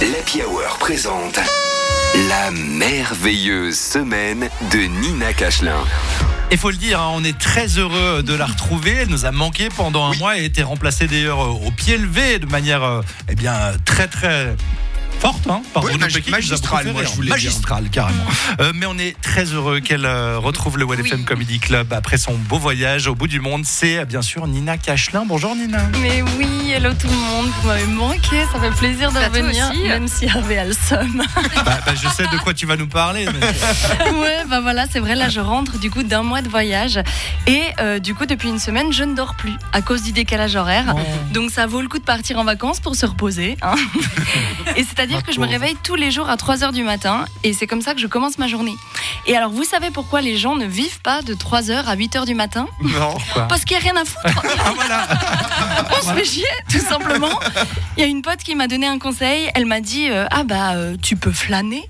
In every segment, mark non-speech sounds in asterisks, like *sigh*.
L'Happy Hour présente la merveilleuse semaine de Nina Cachelin. Il faut le dire, hein, on est très heureux de la retrouver. Elle nous a manqué pendant un mois et a été remplacée d'ailleurs au pied levé de manière euh, eh bien, très très forte hein, par Oui, a magistrale, moi, je rire. voulais dire. Magistrale, carrément. Euh, mais on est très heureux qu'elle euh, retrouve le WFM Comedy Club après son beau voyage au bout du monde. C'est euh, bien sûr Nina Cachelin. Bonjour Nina. Mais oui, hello tout le monde, vous m'avez manqué, ça fait plaisir de Bah, revenir, même si Hervé a le seum. Bah, bah, je sais de quoi tu vas nous parler. mais- *laughs* ouais, bah voilà, c'est vrai, là je rentre du coup d'un mois de voyage et euh, du coup depuis une semaine je ne dors plus à cause du décalage horaire. Donc ça vaut le coup de partir en vacances pour se reposer. hein. *laughs* et c'est-à-dire que je me réveille tous les jours à 3h du matin et c'est comme ça que je commence ma journée. Et alors vous savez pourquoi les gens ne vivent pas de 3h à 8h du matin? Non, Parce qu'il n'y a rien à foutre. *laughs* Ah voilà. *laughs* On se fait chier, tout simplement. Il y a une pote qui m'a donné un conseil. Elle m'a dit euh, Ah, bah, euh, tu peux flâner.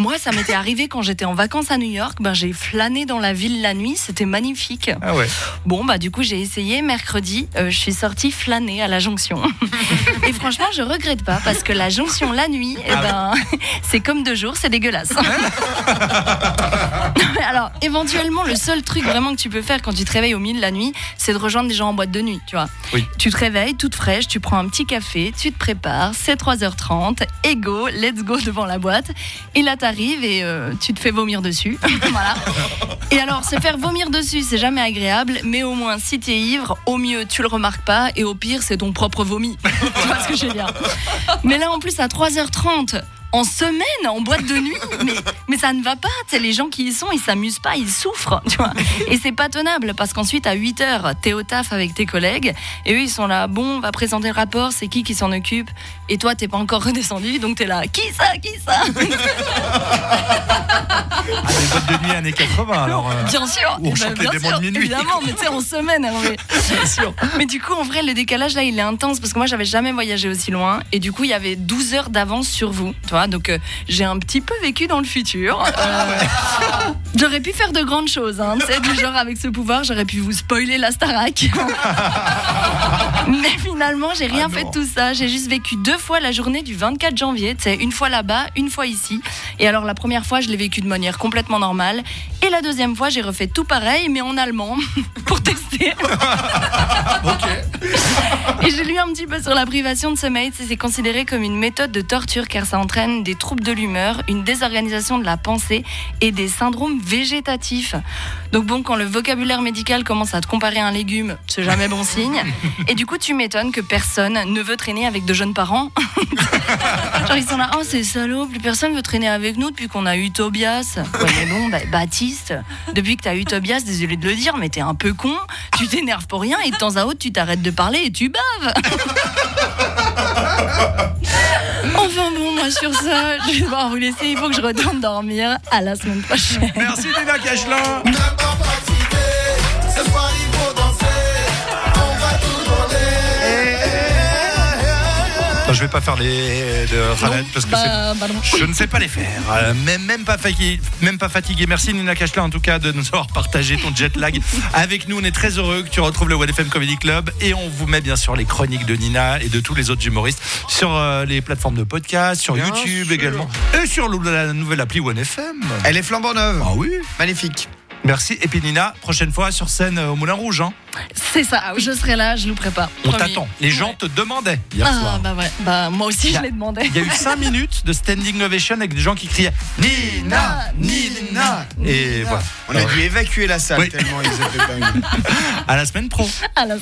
Moi, ça m'était arrivé quand j'étais en vacances à New York. Ben, j'ai flâné dans la ville la nuit. C'était magnifique. Ah ouais. Bon, bah, du coup, j'ai essayé. Mercredi, euh, je suis sortie flâner à la jonction. *laughs* Et franchement, je regrette pas parce que la jonction la nuit, eh ben, *laughs* c'est comme deux jours, c'est dégueulasse. *laughs* Alors, éventuellement, le seul truc vraiment que tu peux faire quand tu te réveilles au milieu de la nuit, c'est de rejoindre des gens en boîte de nuit, tu vois. Oui. Tu te réveilles toute fraîche, tu prends un petit café, tu te prépares, c'est 3h30, et go, let's go devant la boîte. Et là, t'arrives et euh, tu te fais vomir dessus. *laughs* Et alors, se faire vomir dessus, c'est jamais agréable, mais au moins, si t'es ivre, au mieux, tu le remarques pas, et au pire, c'est ton propre vomi. *laughs* tu vois ce que je veux dire? Mais là, en plus, à 3h30, en semaine, en boîte de nuit, *laughs* mais, ça ne va pas. Les gens qui y sont, ils s'amusent pas, ils souffrent, tu vois. Et c'est pas tenable parce qu'ensuite, à 8 heures, t'es au taf avec tes collègues et eux, ils sont là, bon, on va présenter le rapport, c'est qui qui s'en occupe Et toi, t'es pas encore *laughs* redescendu, donc t'es là, qui ça, qui ça? *laughs* de nuit années 80 alors. euh. Bien sûr, on des sûr, mots de minuit. évidemment, mais tu sais, en semaine, Hervé. *laughs* Bien sûr. Mais du coup, en vrai, le décalage là, il est intense parce que moi, j'avais jamais voyagé aussi loin et du coup, il y avait 12 heures d'avance sur vous, tu vois. Donc, euh, j'ai un petit peu vécu dans le futur. Euh, *laughs* j'aurais pu faire de grandes choses, hein, tu sais, du genre avec ce pouvoir, j'aurais pu vous spoiler la Starac. *laughs* *laughs* Mais finalement, j'ai rien Ah fait de tout ça. J'ai juste vécu deux fois la journée du 24 janvier. Tu sais, une fois là-bas, une fois ici. Et alors, la première fois, je l'ai vécu de manière complètement normale. Et la deuxième fois, j'ai refait tout pareil, mais en allemand, *laughs* pour tester. *laughs* *laughs* Et j'ai lu un petit peu sur la privation de sommeil. C'est considéré comme une méthode de torture car ça entraîne des troubles de l'humeur, une désorganisation de la pensée et des syndromes végétatifs. Donc bon, quand le vocabulaire médical commence à te comparer à un légume, c'est jamais bon signe. Et du coup, tu m'étonnes que personne ne veut traîner avec de jeunes parents. *laughs* Genre ils sont là, oh c'est salaud, plus personne veut traîner avec nous depuis qu'on a eu Tobias. Ouais mais bon, bah, Baptiste, depuis que t'as eu Tobias, désolé de le dire, mais t'es un peu con, tu t'énerves pour rien et de temps à autre tu t'arrêtes de parler et tu baves. enfin bon, moi sur ça, je vais devoir vous laisser, il faut que je retourne dormir. À la semaine prochaine. Merci Nina Cachelin. Non, je vais pas faire les de Khaled parce que c'est Bah, bah. Je ne sais pas les faire, Euh, même, même, pas fatigué, même pas fatigué. Merci Nina Cachelin en tout cas de nous avoir partagé ton jet lag *laughs* avec nous. On est très heureux que tu retrouves le WFM Comedy Club et on vous met bien sûr les chroniques de Nina et de tous les autres humoristes sur euh, les plateformes de podcast, sur Bien YouTube sûr. également et sur la nouvelle appli OneFM. Elle est flambant neuve. Ah oui. Magnifique. Merci. Et puis Nina, prochaine fois sur scène euh, au Moulin Rouge. hein. C'est ça, je serai là, je louperai pas. On t'attend. Les gens te demandaient hier Ah soir. bah ouais, bah moi aussi je l'ai demandé. Il y a eu 5 minutes de standing ovation avec des gens qui criaient Nina, Nina. Et voilà. On a dû évacuer la salle Oui. tellement ils étaient dingues. *laughs* À la semaine pro. À la